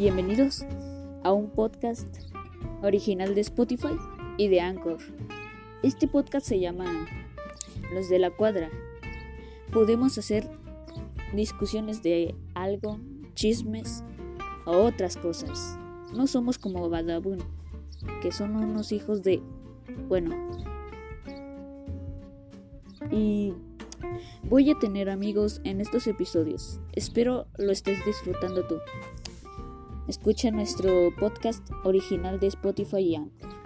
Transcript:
Bienvenidos a un podcast original de Spotify y de Anchor. Este podcast se llama Los de la Cuadra. Podemos hacer discusiones de algo, chismes o otras cosas. No somos como Badabun, que son unos hijos de... Bueno. Y voy a tener amigos en estos episodios. Espero lo estés disfrutando tú. Escucha nuestro podcast original de Spotify y Anchor.